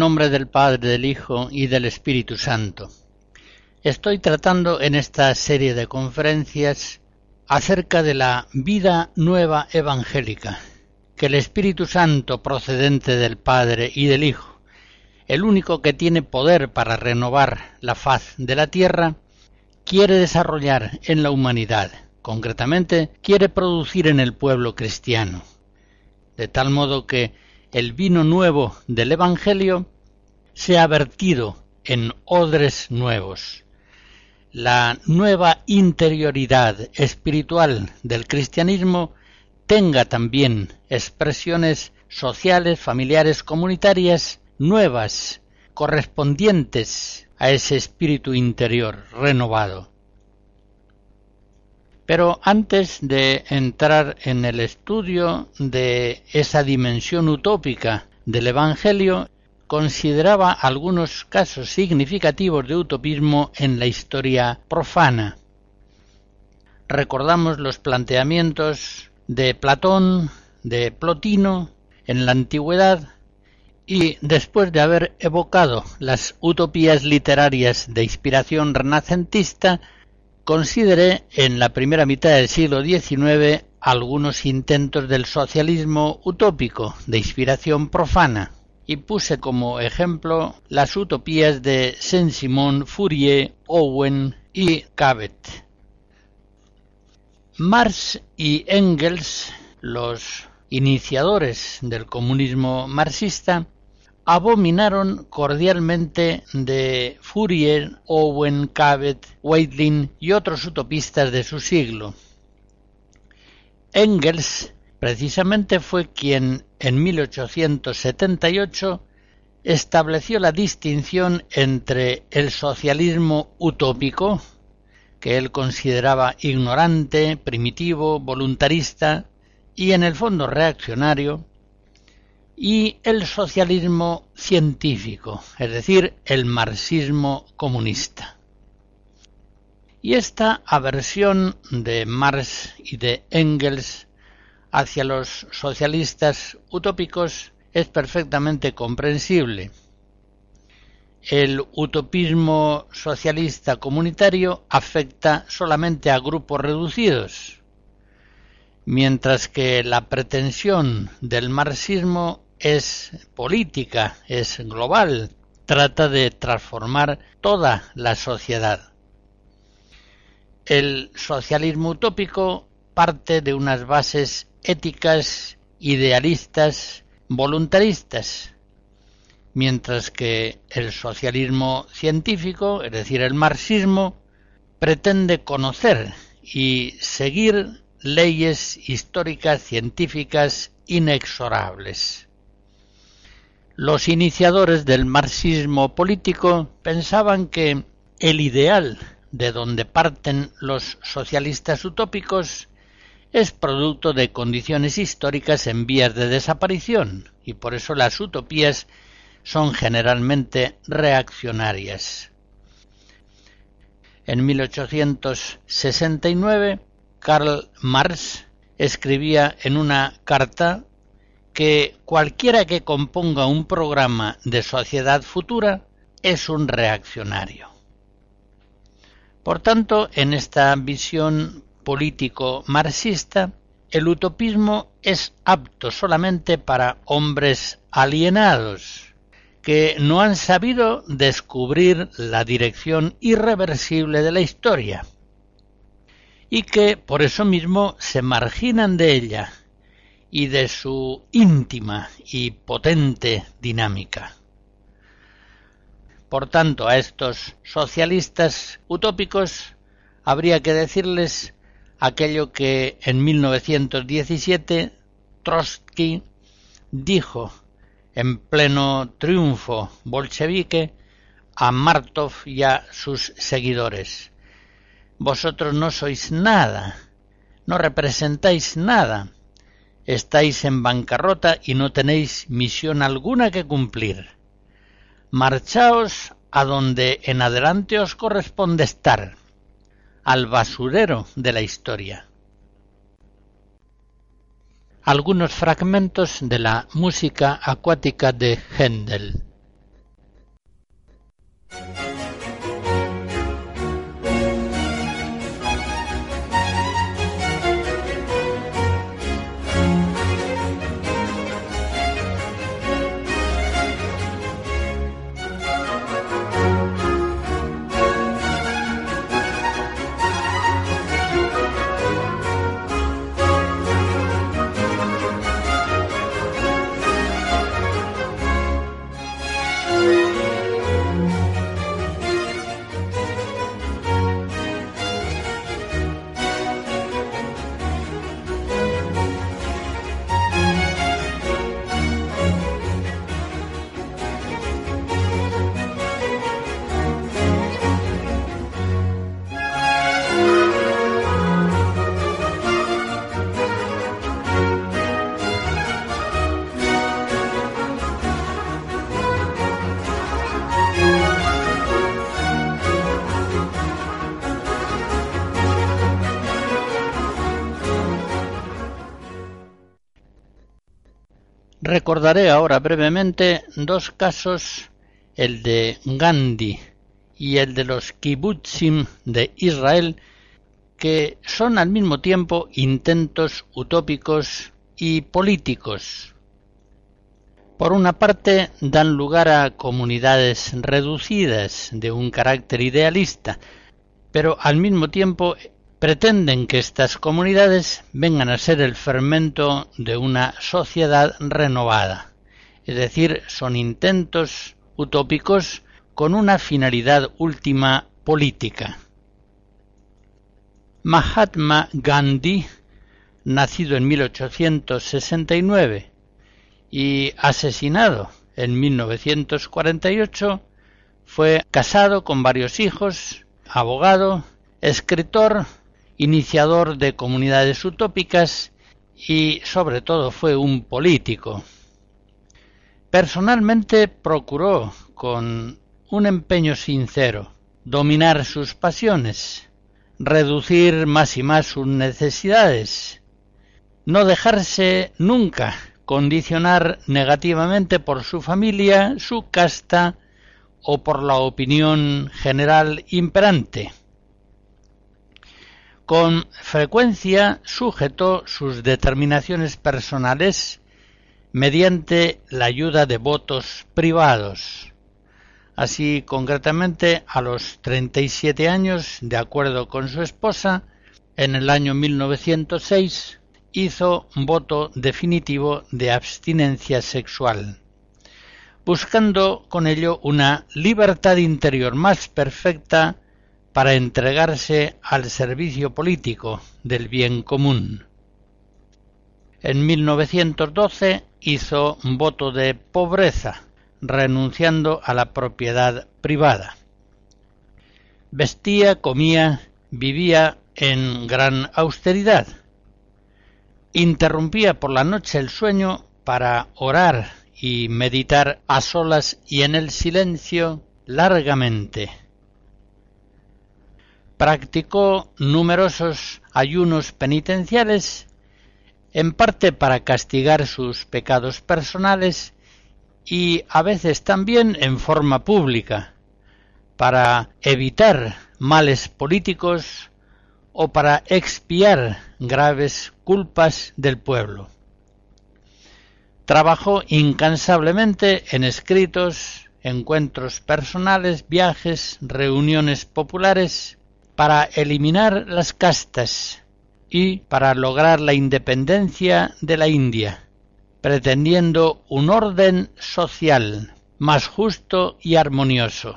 Nombre del Padre, del Hijo y del Espíritu Santo. Estoy tratando en esta serie de conferencias acerca de la vida nueva evangélica, que el Espíritu Santo procedente del Padre y del Hijo, el único que tiene poder para renovar la faz de la tierra, quiere desarrollar en la humanidad, concretamente quiere producir en el pueblo cristiano, de tal modo que el vino nuevo del Evangelio se ha vertido en odres nuevos. La nueva interioridad espiritual del cristianismo tenga también expresiones sociales, familiares, comunitarias nuevas, correspondientes a ese espíritu interior renovado. Pero antes de entrar en el estudio de esa dimensión utópica del Evangelio, consideraba algunos casos significativos de utopismo en la historia profana. Recordamos los planteamientos de Platón, de Plotino, en la antigüedad, y después de haber evocado las utopías literarias de inspiración renacentista, consideré en la primera mitad del siglo XIX algunos intentos del socialismo utópico de inspiración profana y puse como ejemplo las utopías de Saint-Simon, Fourier, Owen y Cabot. Marx y Engels, los iniciadores del comunismo marxista, abominaron cordialmente de Fourier, Owen, Cabot, Weitlin y otros utopistas de su siglo. Engels precisamente fue quien en 1878 estableció la distinción entre el socialismo utópico, que él consideraba ignorante, primitivo, voluntarista y en el fondo reaccionario, y el socialismo científico, es decir, el marxismo comunista. Y esta aversión de Marx y de Engels hacia los socialistas utópicos es perfectamente comprensible. El utopismo socialista comunitario afecta solamente a grupos reducidos, mientras que la pretensión del marxismo es política, es global, trata de transformar toda la sociedad. El socialismo utópico parte de unas bases éticas, idealistas, voluntaristas, mientras que el socialismo científico, es decir, el marxismo, pretende conocer y seguir leyes históricas científicas inexorables. Los iniciadores del marxismo político pensaban que el ideal de donde parten los socialistas utópicos es producto de condiciones históricas en vías de desaparición y por eso las utopías son generalmente reaccionarias. En 1869, Karl Marx escribía en una carta que cualquiera que componga un programa de sociedad futura es un reaccionario. Por tanto, en esta visión político marxista, el utopismo es apto solamente para hombres alienados, que no han sabido descubrir la dirección irreversible de la historia y que por eso mismo se marginan de ella y de su íntima y potente dinámica. Por tanto, a estos socialistas utópicos habría que decirles aquello que en 1917 Trotsky dijo en pleno triunfo bolchevique a Martov y a sus seguidores. Vosotros no sois nada, no representáis nada, estáis en bancarrota y no tenéis misión alguna que cumplir. Marchaos a donde en adelante os corresponde estar, al basurero de la historia. Algunos fragmentos de la música acuática de Händel. Recordaré ahora brevemente dos casos, el de Gandhi y el de los kibbutzim de Israel, que son al mismo tiempo intentos utópicos y políticos. Por una parte, dan lugar a comunidades reducidas de un carácter idealista, pero al mismo tiempo pretenden que estas comunidades vengan a ser el fermento de una sociedad renovada, es decir, son intentos utópicos con una finalidad última política. Mahatma Gandhi, nacido en 1869 y asesinado en 1948, fue casado con varios hijos, abogado, escritor iniciador de comunidades utópicas y sobre todo fue un político. Personalmente procuró, con un empeño sincero, dominar sus pasiones, reducir más y más sus necesidades, no dejarse nunca condicionar negativamente por su familia, su casta o por la opinión general imperante. Con frecuencia sujetó sus determinaciones personales mediante la ayuda de votos privados. Así, concretamente, a los 37 años, de acuerdo con su esposa, en el año 1906 hizo voto definitivo de abstinencia sexual, buscando con ello una libertad interior más perfecta para entregarse al servicio político del bien común. En 1912 hizo voto de pobreza, renunciando a la propiedad privada. Vestía, comía, vivía en gran austeridad. Interrumpía por la noche el sueño para orar y meditar a solas y en el silencio largamente practicó numerosos ayunos penitenciales, en parte para castigar sus pecados personales y a veces también en forma pública, para evitar males políticos o para expiar graves culpas del pueblo. Trabajó incansablemente en escritos, encuentros personales, viajes, reuniones populares, para eliminar las castas y para lograr la independencia de la India, pretendiendo un orden social más justo y armonioso.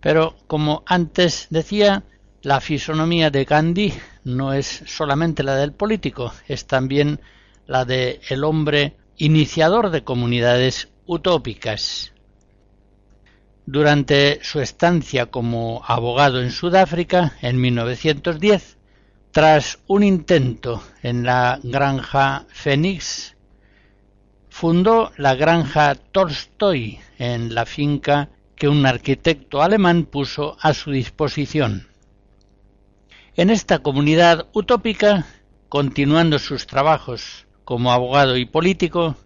Pero, como antes decía, la fisonomía de Gandhi no es solamente la del político, es también la de el hombre iniciador de comunidades utópicas. Durante su estancia como abogado en Sudáfrica en 1910, tras un intento en la granja Phoenix, fundó la granja Tolstoy en la finca que un arquitecto alemán puso a su disposición. En esta comunidad utópica, continuando sus trabajos como abogado y político,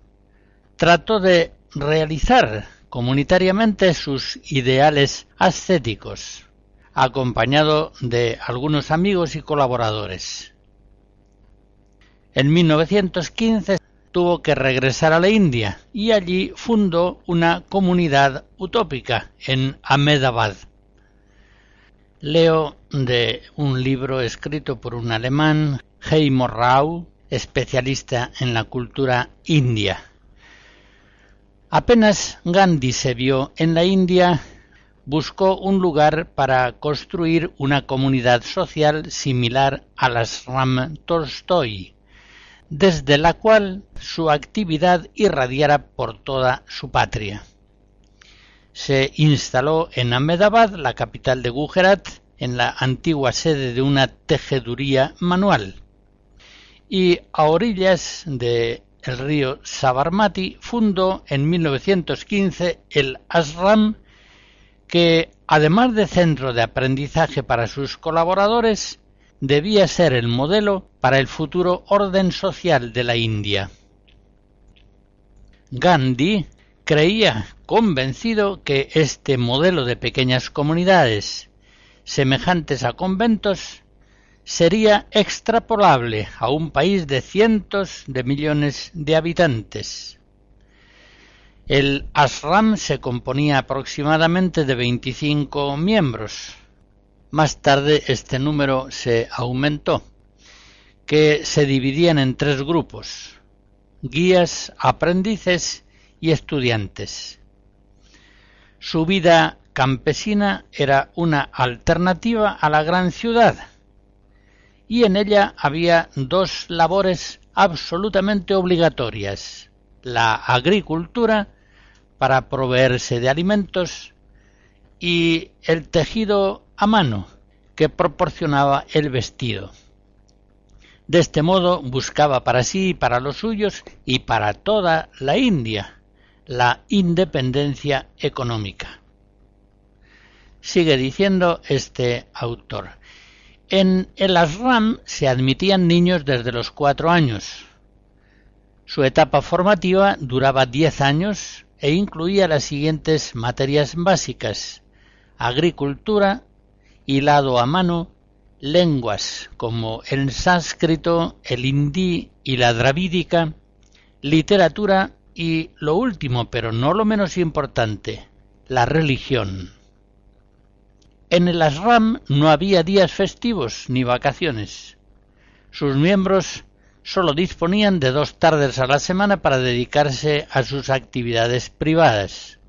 trató de realizar comunitariamente sus ideales ascéticos, acompañado de algunos amigos y colaboradores. En 1915 tuvo que regresar a la India y allí fundó una comunidad utópica en Ahmedabad. Leo de un libro escrito por un alemán, Heimo Rau, especialista en la cultura india. Apenas Gandhi se vio en la India, buscó un lugar para construir una comunidad social similar a las Ram Tolstoy, desde la cual su actividad irradiara por toda su patria. Se instaló en Ahmedabad, la capital de Gujarat, en la antigua sede de una tejeduría manual, y a orillas de el río Sabarmati fundó en 1915 el Ashram que, además de centro de aprendizaje para sus colaboradores, debía ser el modelo para el futuro orden social de la India. Gandhi creía convencido que este modelo de pequeñas comunidades, semejantes a conventos, sería extrapolable a un país de cientos de millones de habitantes. El ashram se componía aproximadamente de 25 miembros. Más tarde este número se aumentó, que se dividían en tres grupos, guías, aprendices y estudiantes. Su vida campesina era una alternativa a la gran ciudad, y en ella había dos labores absolutamente obligatorias la agricultura para proveerse de alimentos y el tejido a mano que proporcionaba el vestido. De este modo buscaba para sí y para los suyos y para toda la India la independencia económica. Sigue diciendo este autor. En el ashram se admitían niños desde los cuatro años. Su etapa formativa duraba diez años e incluía las siguientes materias básicas agricultura, hilado a mano, lenguas como el sánscrito, el hindí y la dravídica, literatura y lo último, pero no lo menos importante, la religión. En el ashram no había días festivos ni vacaciones. Sus miembros sólo disponían de dos tardes a la semana para dedicarse a sus actividades privadas.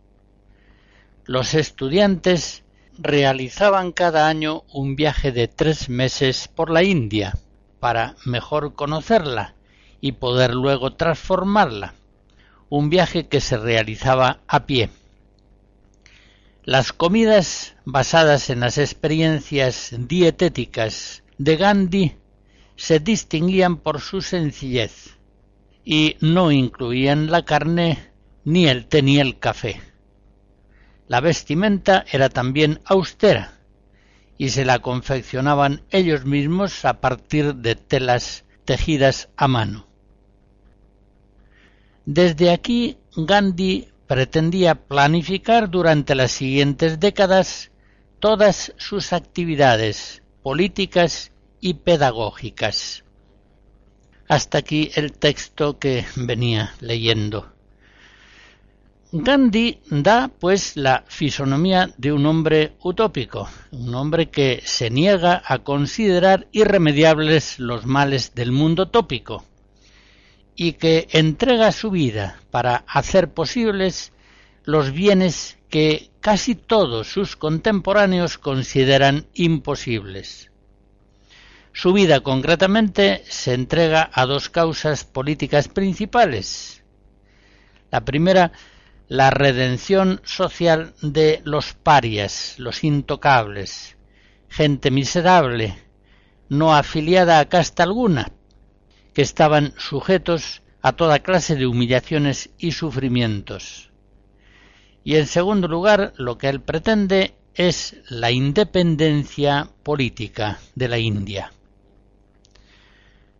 Los estudiantes realizaban cada año un viaje de tres meses por la India para mejor conocerla y poder luego transformarla, un viaje que se realizaba a pie. Las comidas basadas en las experiencias dietéticas de Gandhi se distinguían por su sencillez y no incluían la carne, ni el té ni el café. La vestimenta era también austera y se la confeccionaban ellos mismos a partir de telas tejidas a mano. Desde aquí Gandhi pretendía planificar durante las siguientes décadas todas sus actividades políticas y pedagógicas. Hasta aquí el texto que venía leyendo. Gandhi da, pues, la fisonomía de un hombre utópico, un hombre que se niega a considerar irremediables los males del mundo tópico y que entrega su vida para hacer posibles los bienes que casi todos sus contemporáneos consideran imposibles. Su vida concretamente se entrega a dos causas políticas principales. La primera la redención social de los parias, los intocables, gente miserable, no afiliada a casta alguna, que estaban sujetos a toda clase de humillaciones y sufrimientos. Y en segundo lugar, lo que él pretende es la independencia política de la India.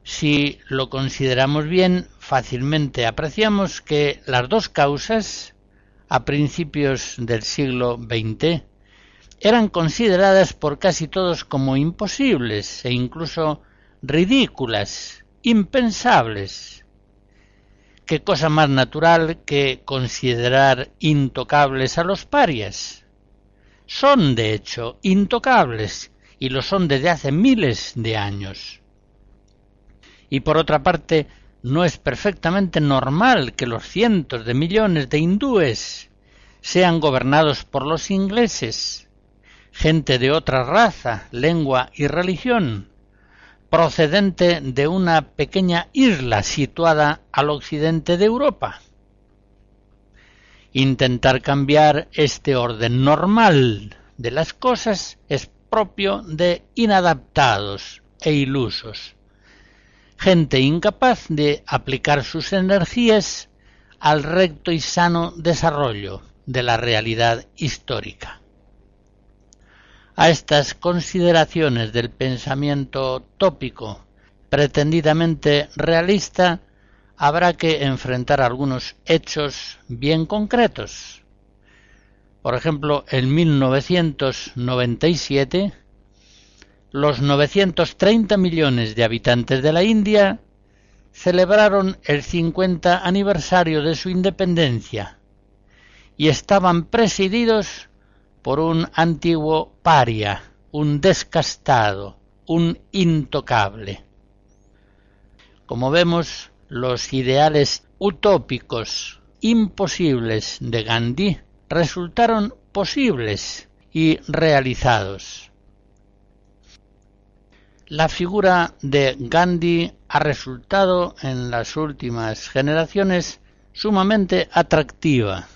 Si lo consideramos bien, fácilmente apreciamos que las dos causas a principios del siglo XX eran consideradas por casi todos como imposibles e incluso ridículas, impensables. ¿Qué cosa más natural que considerar intocables a los parias? Son, de hecho, intocables, y lo son desde hace miles de años. Y por otra parte, no es perfectamente normal que los cientos de millones de hindúes sean gobernados por los ingleses, gente de otra raza, lengua y religión, procedente de una pequeña isla situada al occidente de Europa. Intentar cambiar este orden normal de las cosas es propio de inadaptados e ilusos gente incapaz de aplicar sus energías al recto y sano desarrollo de la realidad histórica. A estas consideraciones del pensamiento tópico pretendidamente realista habrá que enfrentar algunos hechos bien concretos. Por ejemplo, en 1997 los 930 millones de habitantes de la India celebraron el 50 aniversario de su independencia y estaban presididos por un antiguo paria, un descastado, un intocable. Como vemos, los ideales utópicos imposibles de Gandhi resultaron posibles y realizados. La figura de Gandhi ha resultado en las últimas generaciones sumamente atractiva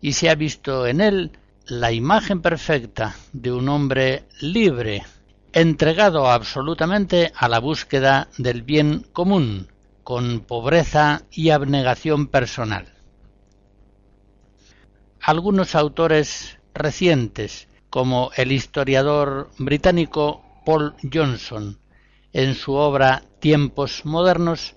y se ha visto en él la imagen perfecta de un hombre libre, entregado absolutamente a la búsqueda del bien común, con pobreza y abnegación personal. Algunos autores recientes, como el historiador británico Paul Johnson en su obra Tiempos modernos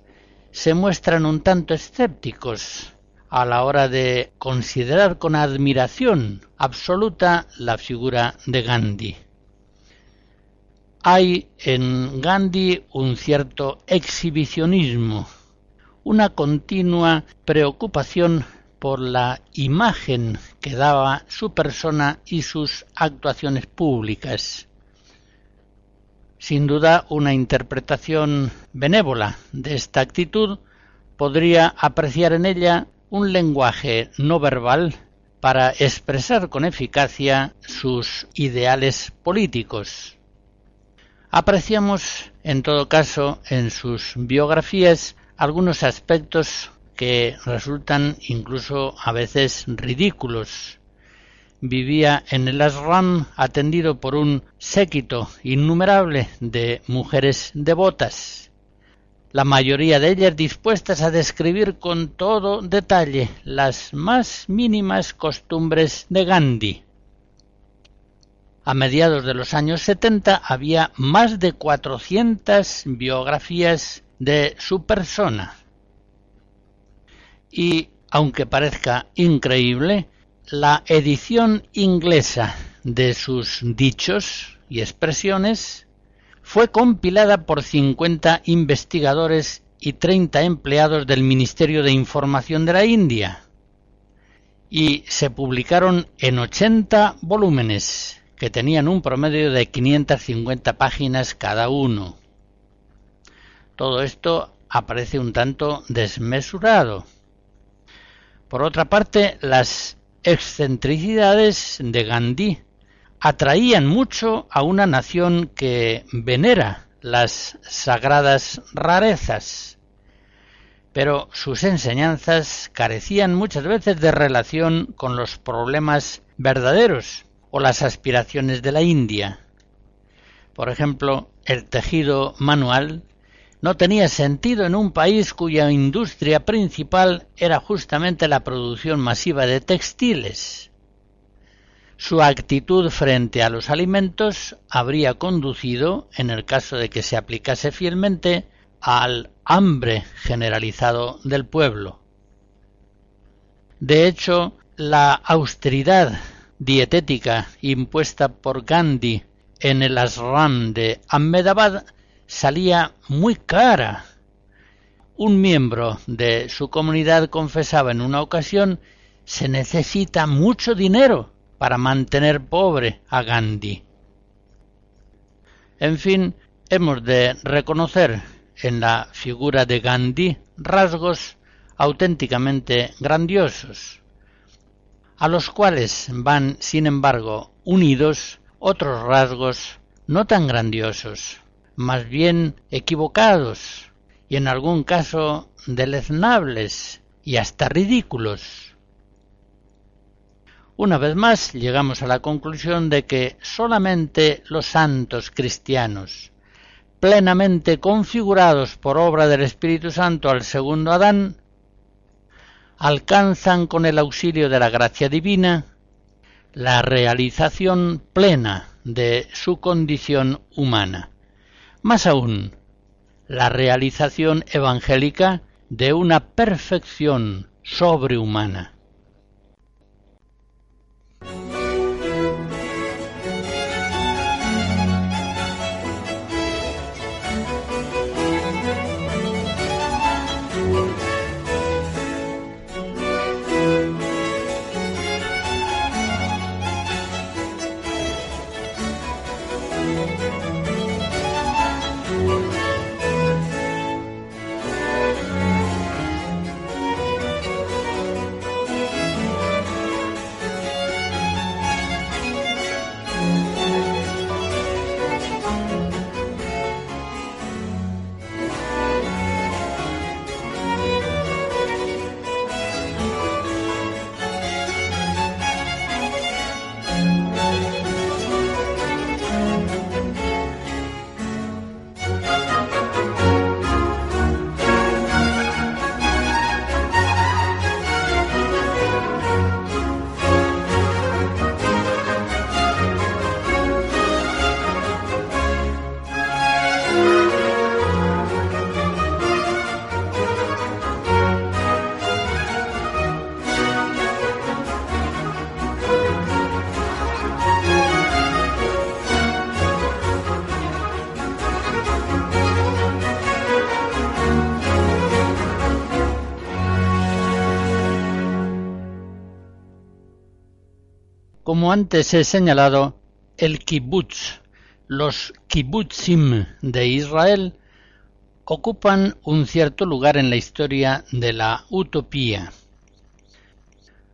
se muestran un tanto escépticos a la hora de considerar con admiración absoluta la figura de Gandhi. Hay en Gandhi un cierto exhibicionismo, una continua preocupación por la imagen que daba su persona y sus actuaciones públicas sin duda, una interpretación benévola de esta actitud podría apreciar en ella un lenguaje no verbal para expresar con eficacia sus ideales políticos. Apreciamos, en todo caso, en sus biografías algunos aspectos que resultan incluso a veces ridículos vivía en el ashram atendido por un séquito innumerable de mujeres devotas, la mayoría de ellas dispuestas a describir con todo detalle las más mínimas costumbres de Gandhi. A mediados de los años setenta había más de cuatrocientas biografías de su persona. Y, aunque parezca increíble, la edición inglesa de sus dichos y expresiones fue compilada por 50 investigadores y 30 empleados del Ministerio de Información de la India y se publicaron en 80 volúmenes que tenían un promedio de 550 páginas cada uno. Todo esto aparece un tanto desmesurado. Por otra parte, las excentricidades de Gandhi atraían mucho a una nación que venera las sagradas rarezas, pero sus enseñanzas carecían muchas veces de relación con los problemas verdaderos o las aspiraciones de la India. Por ejemplo, el tejido manual no tenía sentido en un país cuya industria principal era justamente la producción masiva de textiles. Su actitud frente a los alimentos habría conducido, en el caso de que se aplicase fielmente, al hambre generalizado del pueblo. De hecho, la austeridad dietética impuesta por Gandhi en el ashram de Ahmedabad salía muy cara. Un miembro de su comunidad confesaba en una ocasión se necesita mucho dinero para mantener pobre a Gandhi. En fin, hemos de reconocer en la figura de Gandhi rasgos auténticamente grandiosos, a los cuales van, sin embargo, unidos otros rasgos no tan grandiosos, más bien equivocados y en algún caso deleznables y hasta ridículos. Una vez más llegamos a la conclusión de que solamente los santos cristianos, plenamente configurados por obra del Espíritu Santo al segundo Adán, alcanzan con el auxilio de la gracia divina la realización plena de su condición humana. Más aún, la realización evangélica de una perfección sobrehumana. Como antes he señalado, el kibbutz, los kibbutzim de Israel, ocupan un cierto lugar en la historia de la utopía.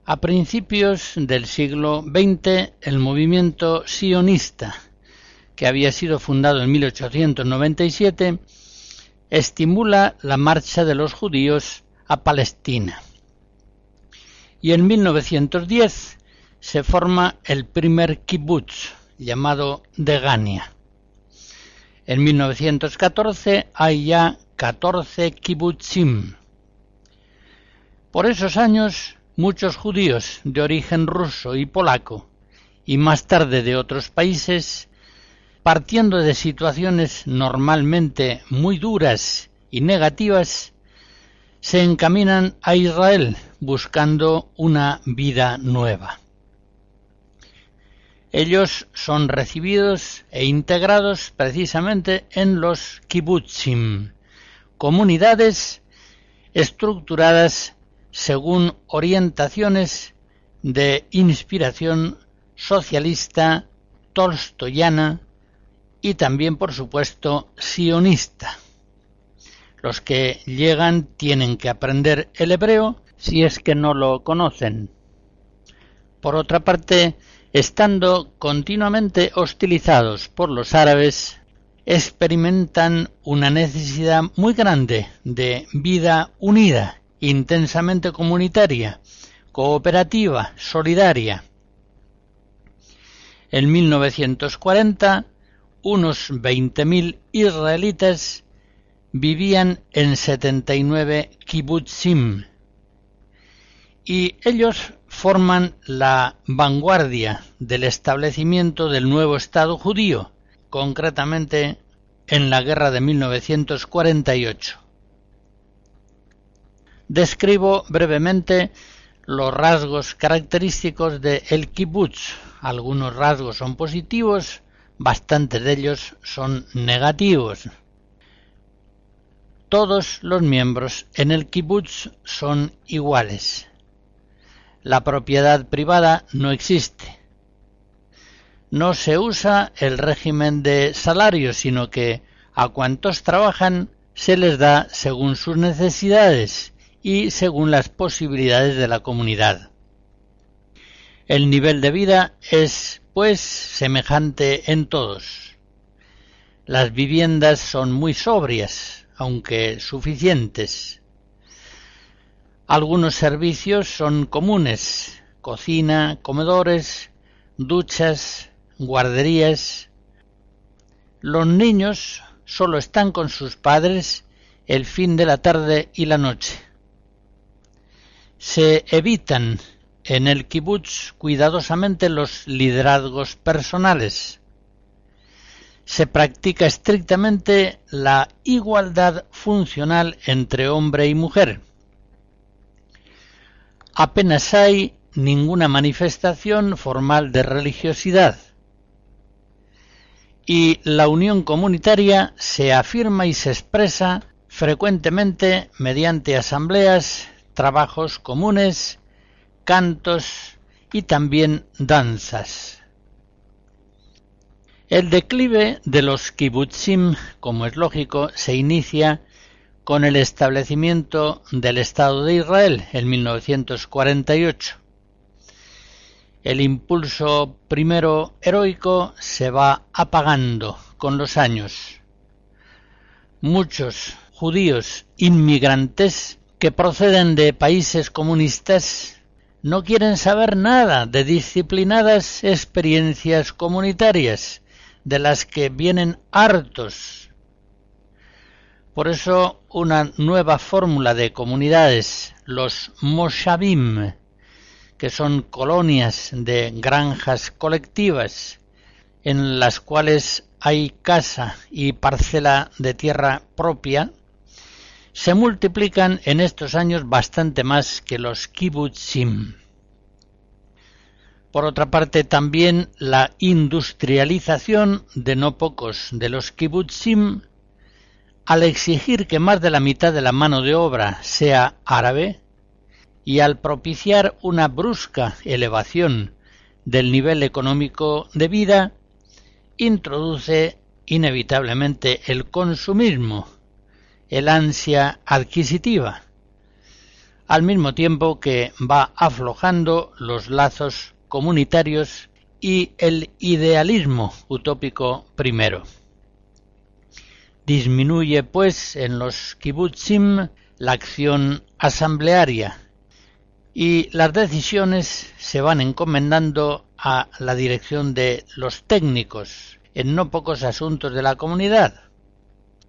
A principios del siglo XX, el movimiento sionista, que había sido fundado en 1897, estimula la marcha de los judíos a Palestina. Y en 1910 se forma el primer kibbutz, llamado Degania. En 1914 hay ya 14 kibbutzim. Por esos años, muchos judíos de origen ruso y polaco, y más tarde de otros países, partiendo de situaciones normalmente muy duras y negativas, se encaminan a Israel buscando una vida nueva. Ellos son recibidos e integrados precisamente en los kibbutzim, comunidades estructuradas según orientaciones de inspiración socialista, tolstoyana y también, por supuesto, sionista. Los que llegan tienen que aprender el hebreo si es que no lo conocen. Por otra parte, estando continuamente hostilizados por los árabes, experimentan una necesidad muy grande de vida unida, intensamente comunitaria, cooperativa, solidaria. En 1940, unos 20.000 israelitas vivían en 79 kibbutzim y ellos forman la vanguardia del establecimiento del nuevo Estado judío, concretamente en la guerra de 1948. Describo brevemente los rasgos característicos de el kibbutz. Algunos rasgos son positivos, bastantes de ellos son negativos. Todos los miembros en el kibbutz son iguales la propiedad privada no existe. No se usa el régimen de salario, sino que a cuantos trabajan se les da según sus necesidades y según las posibilidades de la comunidad. El nivel de vida es, pues, semejante en todos. Las viviendas son muy sobrias, aunque suficientes. Algunos servicios son comunes, cocina, comedores, duchas, guarderías. Los niños solo están con sus padres el fin de la tarde y la noche. Se evitan en el kibutz cuidadosamente los liderazgos personales. Se practica estrictamente la igualdad funcional entre hombre y mujer apenas hay ninguna manifestación formal de religiosidad y la unión comunitaria se afirma y se expresa frecuentemente mediante asambleas, trabajos comunes, cantos y también danzas. El declive de los kibbutzim, como es lógico, se inicia con el establecimiento del Estado de Israel en 1948. El impulso primero heroico se va apagando con los años. Muchos judíos inmigrantes que proceden de países comunistas no quieren saber nada de disciplinadas experiencias comunitarias, de las que vienen hartos por eso una nueva fórmula de comunidades, los moshavim, que son colonias de granjas colectivas en las cuales hay casa y parcela de tierra propia, se multiplican en estos años bastante más que los kibbutzim. Por otra parte, también la industrialización de no pocos de los kibbutzim al exigir que más de la mitad de la mano de obra sea árabe y al propiciar una brusca elevación del nivel económico de vida, introduce inevitablemente el consumismo, el ansia adquisitiva, al mismo tiempo que va aflojando los lazos comunitarios y el idealismo utópico primero. Disminuye, pues, en los kibbutzim la acción asamblearia y las decisiones se van encomendando a la dirección de los técnicos en no pocos asuntos de la comunidad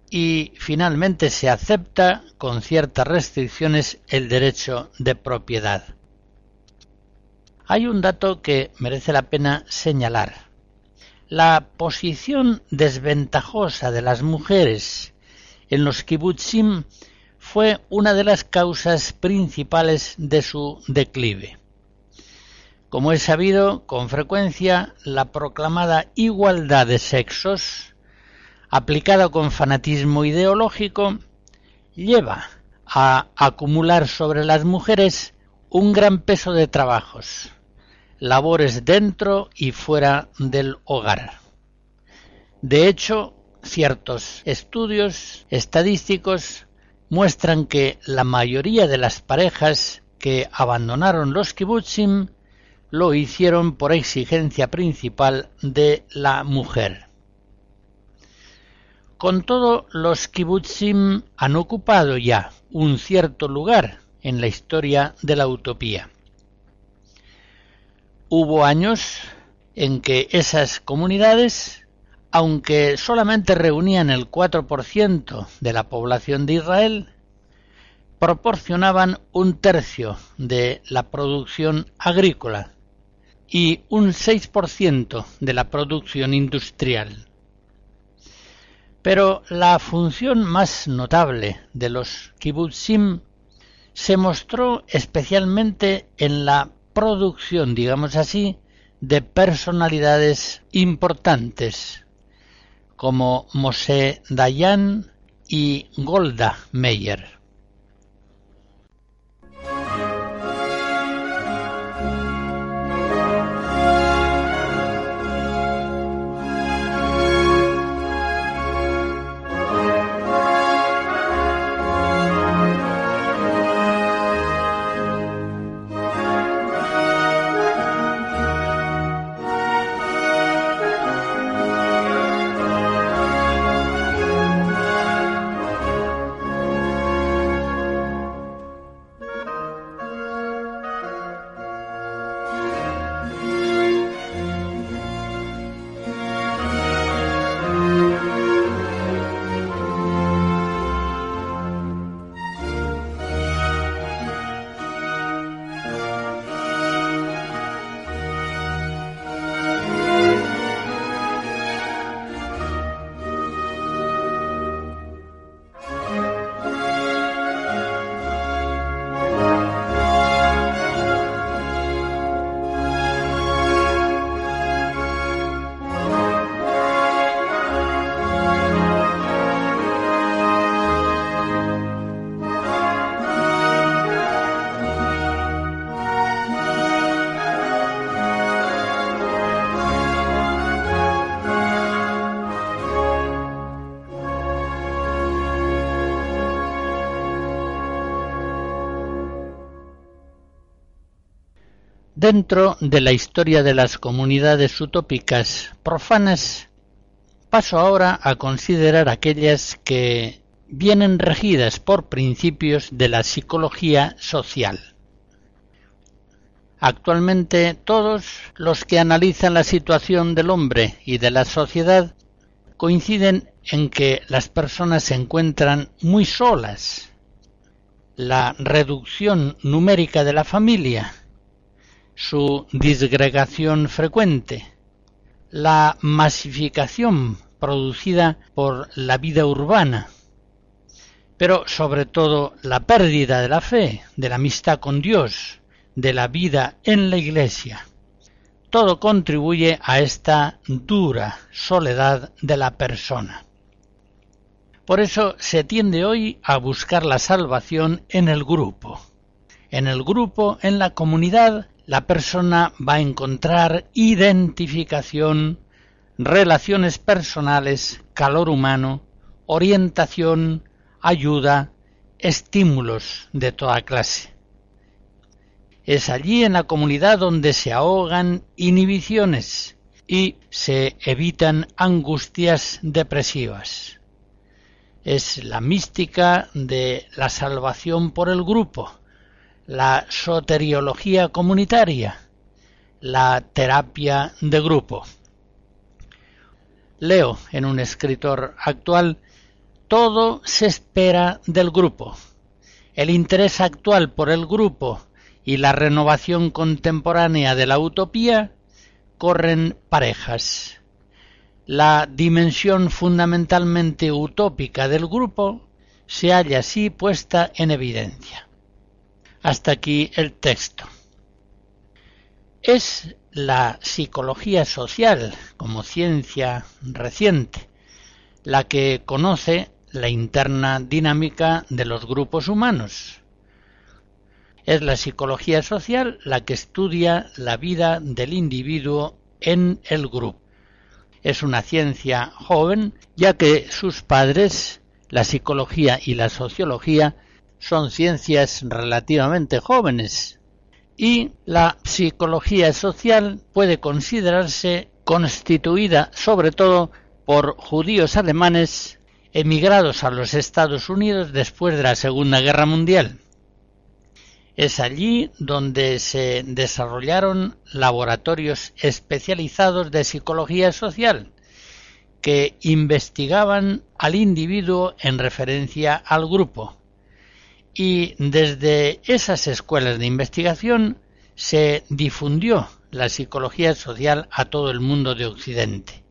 y finalmente se acepta con ciertas restricciones el derecho de propiedad. Hay un dato que merece la pena señalar. La posición desventajosa de las mujeres en los kibbutzim fue una de las causas principales de su declive. Como es sabido, con frecuencia la proclamada igualdad de sexos, aplicada con fanatismo ideológico, lleva a acumular sobre las mujeres un gran peso de trabajos, labores dentro y fuera del hogar. De hecho, ciertos estudios estadísticos muestran que la mayoría de las parejas que abandonaron los kibutzim lo hicieron por exigencia principal de la mujer. Con todo, los kibutzim han ocupado ya un cierto lugar en la historia de la utopía. Hubo años en que esas comunidades, aunque solamente reunían el 4% de la población de Israel, proporcionaban un tercio de la producción agrícola y un 6% de la producción industrial. Pero la función más notable de los kibbutzim se mostró especialmente en la producción, digamos así, de personalidades importantes como Moshe Dayan y Golda Meir. Dentro de la historia de las comunidades utópicas profanas, paso ahora a considerar aquellas que vienen regidas por principios de la psicología social. Actualmente todos los que analizan la situación del hombre y de la sociedad coinciden en que las personas se encuentran muy solas. La reducción numérica de la familia su disgregación frecuente, la masificación producida por la vida urbana, pero sobre todo la pérdida de la fe, de la amistad con Dios, de la vida en la Iglesia. Todo contribuye a esta dura soledad de la persona. Por eso se tiende hoy a buscar la salvación en el grupo. En el grupo, en la comunidad, la persona va a encontrar identificación, relaciones personales, calor humano, orientación, ayuda, estímulos de toda clase. Es allí en la comunidad donde se ahogan inhibiciones y se evitan angustias depresivas. Es la mística de la salvación por el grupo, la soteriología comunitaria, la terapia de grupo. Leo en un escritor actual, todo se espera del grupo. El interés actual por el grupo y la renovación contemporánea de la utopía corren parejas. La dimensión fundamentalmente utópica del grupo se halla así puesta en evidencia. Hasta aquí el texto. es la psicología social como ciencia reciente, la que conoce la interna dinámica de los grupos humanos. Es la psicología social la que estudia la vida del individuo en el grupo. Es una ciencia joven, ya que sus padres, la psicología y la sociología, son ciencias relativamente jóvenes, y la psicología social puede considerarse constituida sobre todo por judíos alemanes emigrados a los Estados Unidos después de la Segunda Guerra Mundial. Es allí donde se desarrollaron laboratorios especializados de psicología social que investigaban al individuo en referencia al grupo. Y desde esas escuelas de investigación se difundió la psicología social a todo el mundo de Occidente.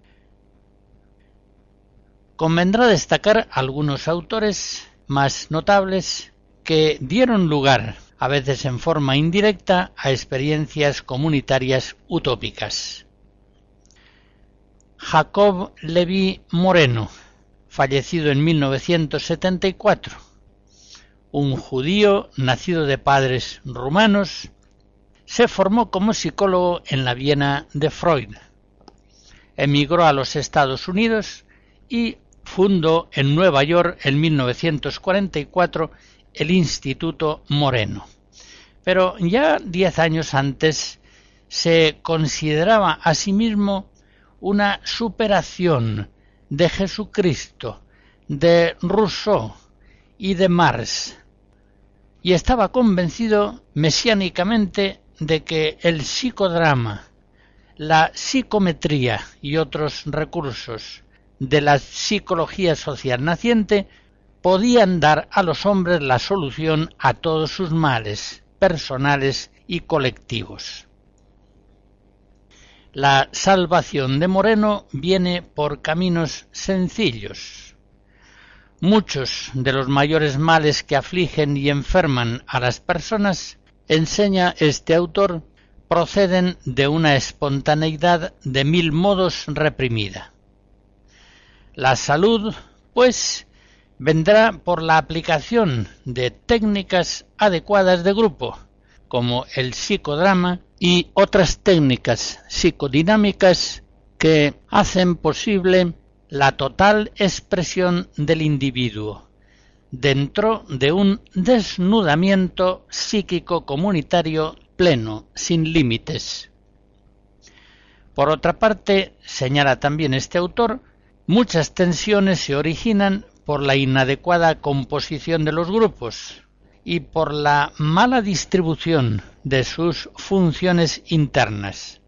Convendrá destacar algunos autores más notables que dieron lugar, a veces en forma indirecta, a experiencias comunitarias utópicas. Jacob Levi Moreno, fallecido en 1974, un judío nacido de padres rumanos, se formó como psicólogo en la Viena de Freud. Emigró a los Estados Unidos y fundó en Nueva York en 1944 el Instituto Moreno. Pero ya diez años antes se consideraba a sí mismo una superación de Jesucristo, de Rousseau y de Marx, y estaba convencido mesiánicamente de que el psicodrama, la psicometría y otros recursos de la psicología social naciente podían dar a los hombres la solución a todos sus males personales y colectivos. La salvación de Moreno viene por caminos sencillos. Muchos de los mayores males que afligen y enferman a las personas, enseña este autor, proceden de una espontaneidad de mil modos reprimida. La salud, pues, vendrá por la aplicación de técnicas adecuadas de grupo, como el psicodrama y otras técnicas psicodinámicas que hacen posible la total expresión del individuo dentro de un desnudamiento psíquico comunitario pleno, sin límites. Por otra parte, señala también este autor, Muchas tensiones se originan por la inadecuada composición de los grupos y por la mala distribución de sus funciones internas.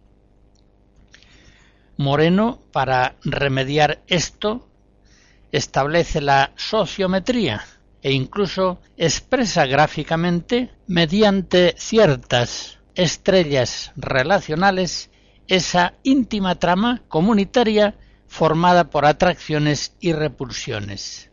Moreno, para remediar esto, establece la sociometría e incluso expresa gráficamente, mediante ciertas estrellas relacionales, esa íntima trama comunitaria formada por atracciones y repulsiones.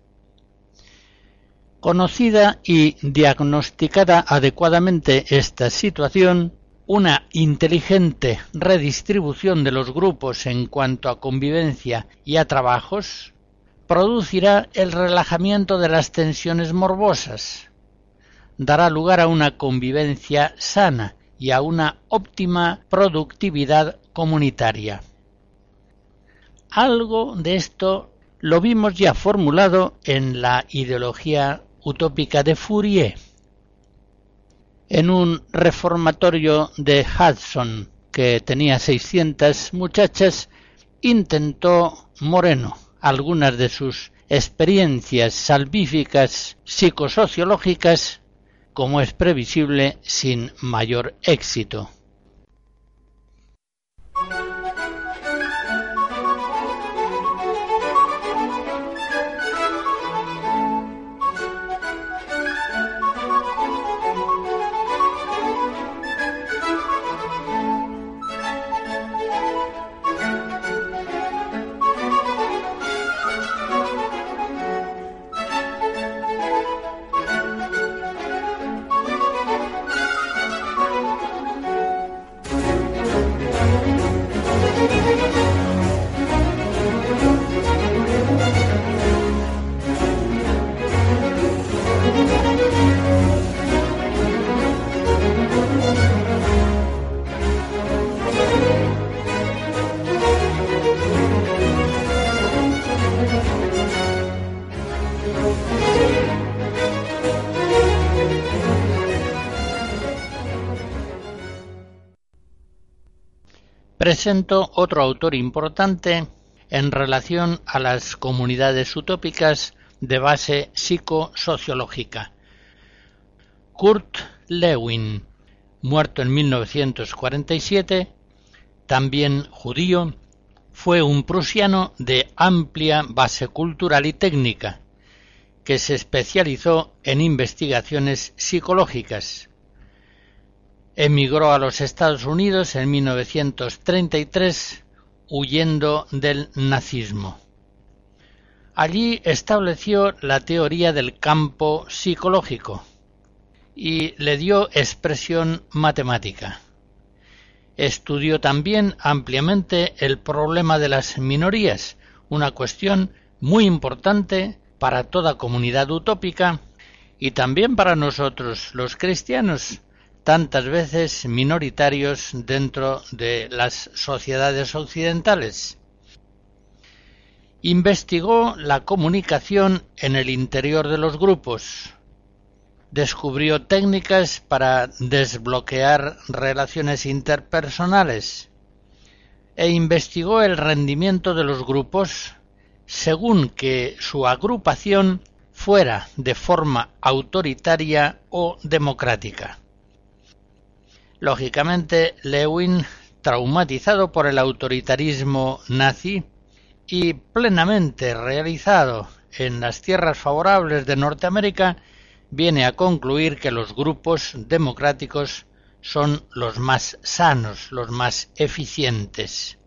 Conocida y diagnosticada adecuadamente esta situación, una inteligente redistribución de los grupos en cuanto a convivencia y a trabajos producirá el relajamiento de las tensiones morbosas, dará lugar a una convivencia sana y a una óptima productividad comunitaria. Algo de esto lo vimos ya formulado en la ideología utópica de Fourier. En un reformatorio de Hudson que tenía 600 muchachas, intentó Moreno algunas de sus experiencias salvíficas psicosociológicas, como es previsible, sin mayor éxito. Presento otro autor importante en relación a las comunidades utópicas de base psicosociológica. Kurt Lewin, muerto en 1947, también judío, fue un prusiano de amplia base cultural y técnica, que se especializó en investigaciones psicológicas. Emigró a los Estados Unidos en 1933 huyendo del nazismo. Allí estableció la teoría del campo psicológico y le dio expresión matemática. Estudió también ampliamente el problema de las minorías, una cuestión muy importante para toda comunidad utópica y también para nosotros los cristianos, tantas veces minoritarios dentro de las sociedades occidentales. Investigó la comunicación en el interior de los grupos, descubrió técnicas para desbloquear relaciones interpersonales e investigó el rendimiento de los grupos según que su agrupación fuera de forma autoritaria o democrática. Lógicamente, Lewin, traumatizado por el autoritarismo nazi y plenamente realizado en las tierras favorables de Norteamérica, viene a concluir que los grupos democráticos son los más sanos, los más eficientes.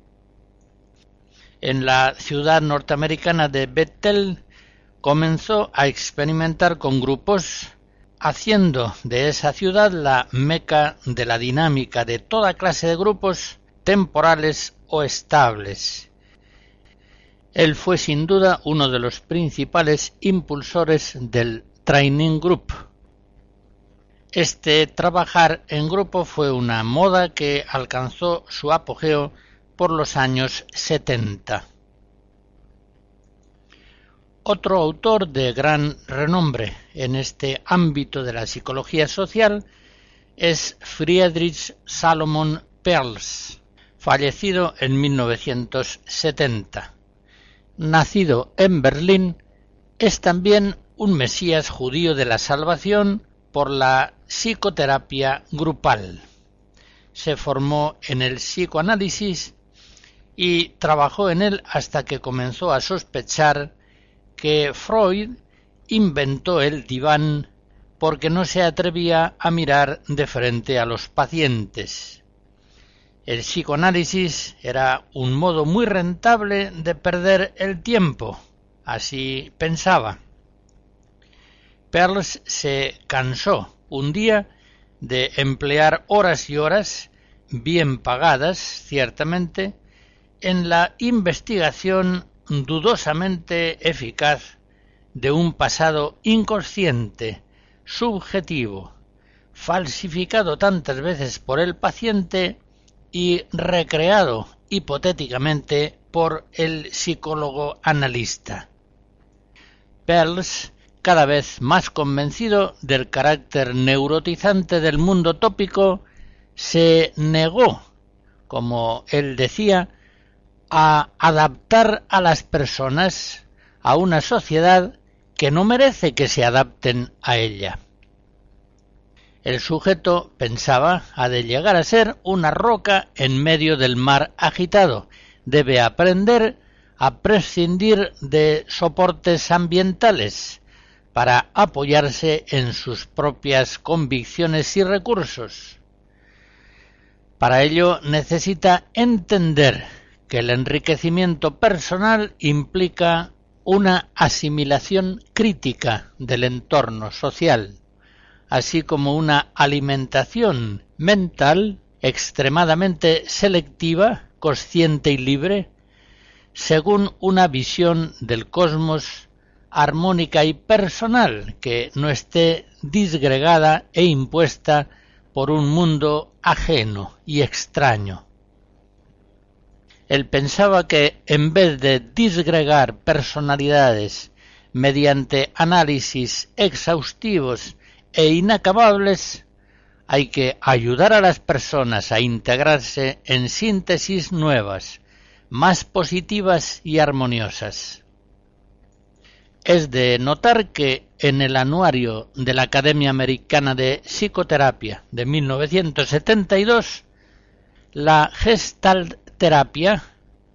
En la ciudad norteamericana de Bethel comenzó a experimentar con grupos, haciendo de esa ciudad la meca de la dinámica de toda clase de grupos temporales o estables. Él fue sin duda uno de los principales impulsores del Training Group. Este trabajar en grupo fue una moda que alcanzó su apogeo por los años 70. Otro autor de gran renombre en este ámbito de la psicología social es Friedrich Salomon Perls, fallecido en 1970. Nacido en Berlín, es también un Mesías judío de la salvación por la psicoterapia grupal. Se formó en el psicoanálisis y trabajó en él hasta que comenzó a sospechar que Freud inventó el diván porque no se atrevía a mirar de frente a los pacientes. El psicoanálisis era un modo muy rentable de perder el tiempo, así pensaba. Perls se cansó un día de emplear horas y horas, bien pagadas, ciertamente, en la investigación dudosamente eficaz de un pasado inconsciente, subjetivo, falsificado tantas veces por el paciente y recreado hipotéticamente por el psicólogo analista. Perls cada vez más convencido del carácter neurotizante del mundo tópico, se negó, como él decía, a adaptar a las personas a una sociedad que no merece que se adapten a ella. El sujeto, pensaba, ha de llegar a ser una roca en medio del mar agitado. Debe aprender a prescindir de soportes ambientales, para apoyarse en sus propias convicciones y recursos. Para ello necesita entender que el enriquecimiento personal implica una asimilación crítica del entorno social, así como una alimentación mental extremadamente selectiva, consciente y libre, según una visión del cosmos armónica y personal que no esté disgregada e impuesta por un mundo ajeno y extraño. Él pensaba que en vez de disgregar personalidades mediante análisis exhaustivos e inacabables, hay que ayudar a las personas a integrarse en síntesis nuevas, más positivas y armoniosas. Es de notar que en el anuario de la Academia Americana de Psicoterapia de 1972, la Gestalt terapia,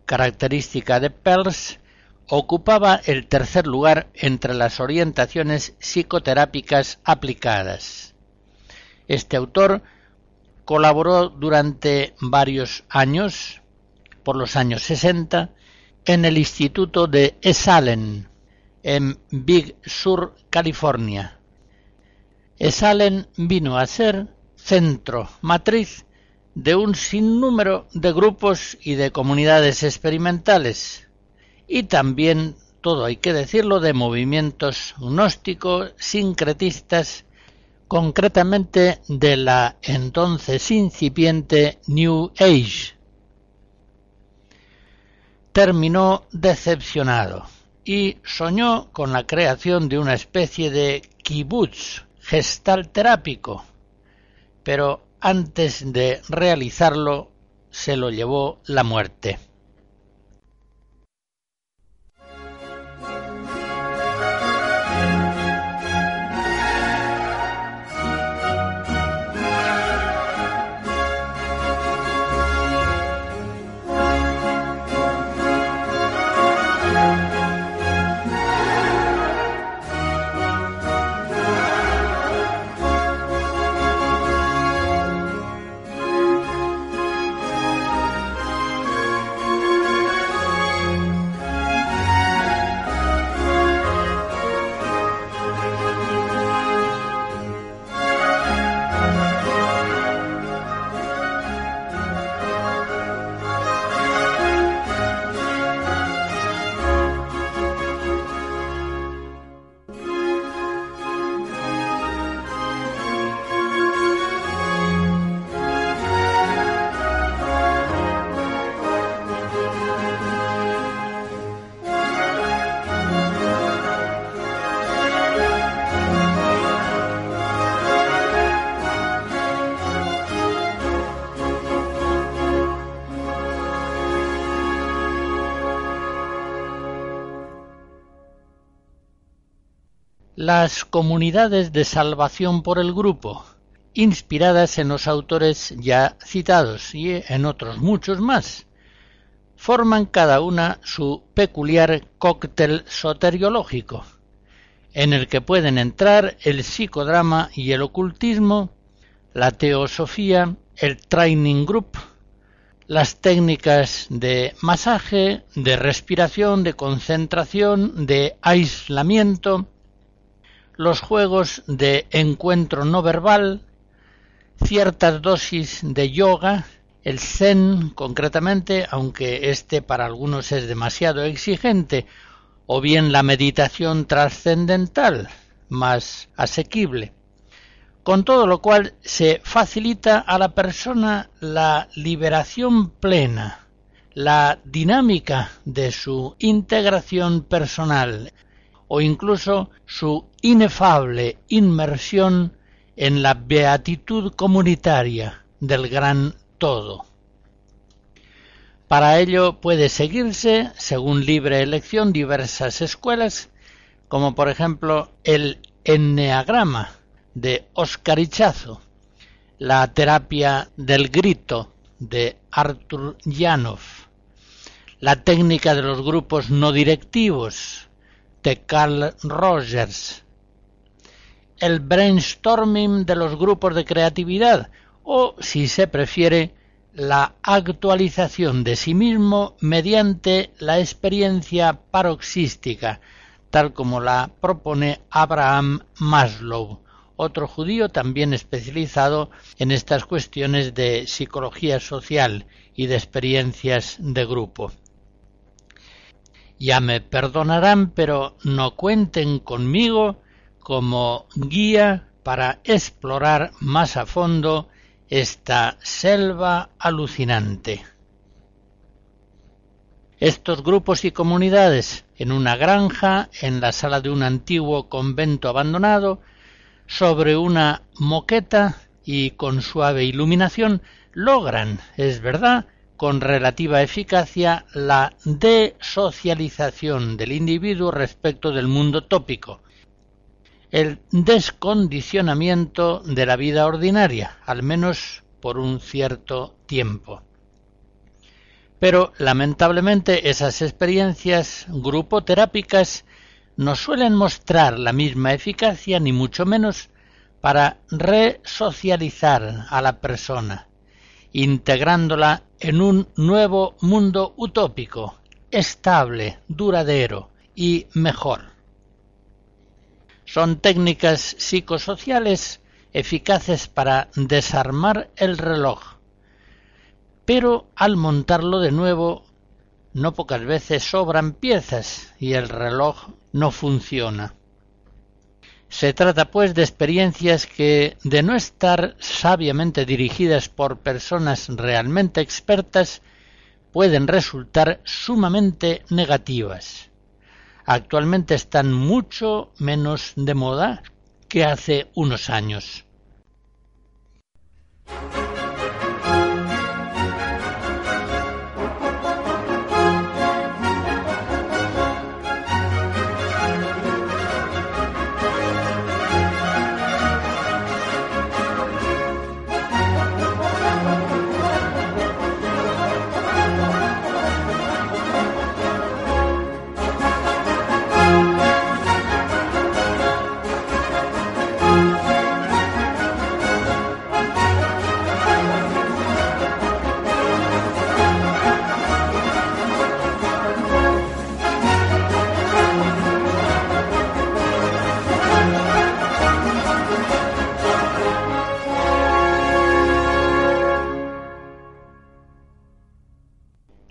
característica de Peirce, ocupaba el tercer lugar entre las orientaciones psicoterápicas aplicadas. Este autor colaboró durante varios años, por los años 60, en el Instituto de Esalen, en Big Sur, California. Esalen vino a ser centro matriz de un sinnúmero de grupos y de comunidades experimentales, y también, todo hay que decirlo, de movimientos gnósticos, sincretistas, concretamente de la entonces incipiente New Age. Terminó decepcionado y soñó con la creación de una especie de kibutz gestalterápico, pero antes de realizarlo se lo llevó la muerte. Las comunidades de salvación por el grupo, inspiradas en los autores ya citados y en otros muchos más, forman cada una su peculiar cóctel soteriológico, en el que pueden entrar el psicodrama y el ocultismo, la teosofía, el training group, las técnicas de masaje, de respiración, de concentración, de aislamiento, los juegos de encuentro no verbal, ciertas dosis de yoga, el zen concretamente, aunque este para algunos es demasiado exigente, o bien la meditación trascendental, más asequible. Con todo lo cual se facilita a la persona la liberación plena, la dinámica de su integración personal, o incluso su inefable inmersión en la beatitud comunitaria del gran todo. Para ello puede seguirse, según libre elección, diversas escuelas, como por ejemplo el enneagrama de Oscar Ichazo, la terapia del grito de Arthur Janov, la técnica de los grupos no directivos de Carl Rogers, el brainstorming de los grupos de creatividad o, si se prefiere, la actualización de sí mismo mediante la experiencia paroxística, tal como la propone Abraham Maslow, otro judío también especializado en estas cuestiones de psicología social y de experiencias de grupo. Ya me perdonarán, pero no cuenten conmigo como guía para explorar más a fondo esta selva alucinante. Estos grupos y comunidades en una granja, en la sala de un antiguo convento abandonado, sobre una moqueta y con suave iluminación logran, es verdad, con relativa eficacia la desocialización del individuo respecto del mundo tópico, el descondicionamiento de la vida ordinaria, al menos por un cierto tiempo. Pero lamentablemente esas experiencias grupoterápicas no suelen mostrar la misma eficacia ni mucho menos para resocializar a la persona, integrándola en un nuevo mundo utópico, estable, duradero y mejor. Son técnicas psicosociales eficaces para desarmar el reloj, pero al montarlo de nuevo no pocas veces sobran piezas y el reloj no funciona. Se trata pues de experiencias que, de no estar sabiamente dirigidas por personas realmente expertas, pueden resultar sumamente negativas. Actualmente están mucho menos de moda que hace unos años.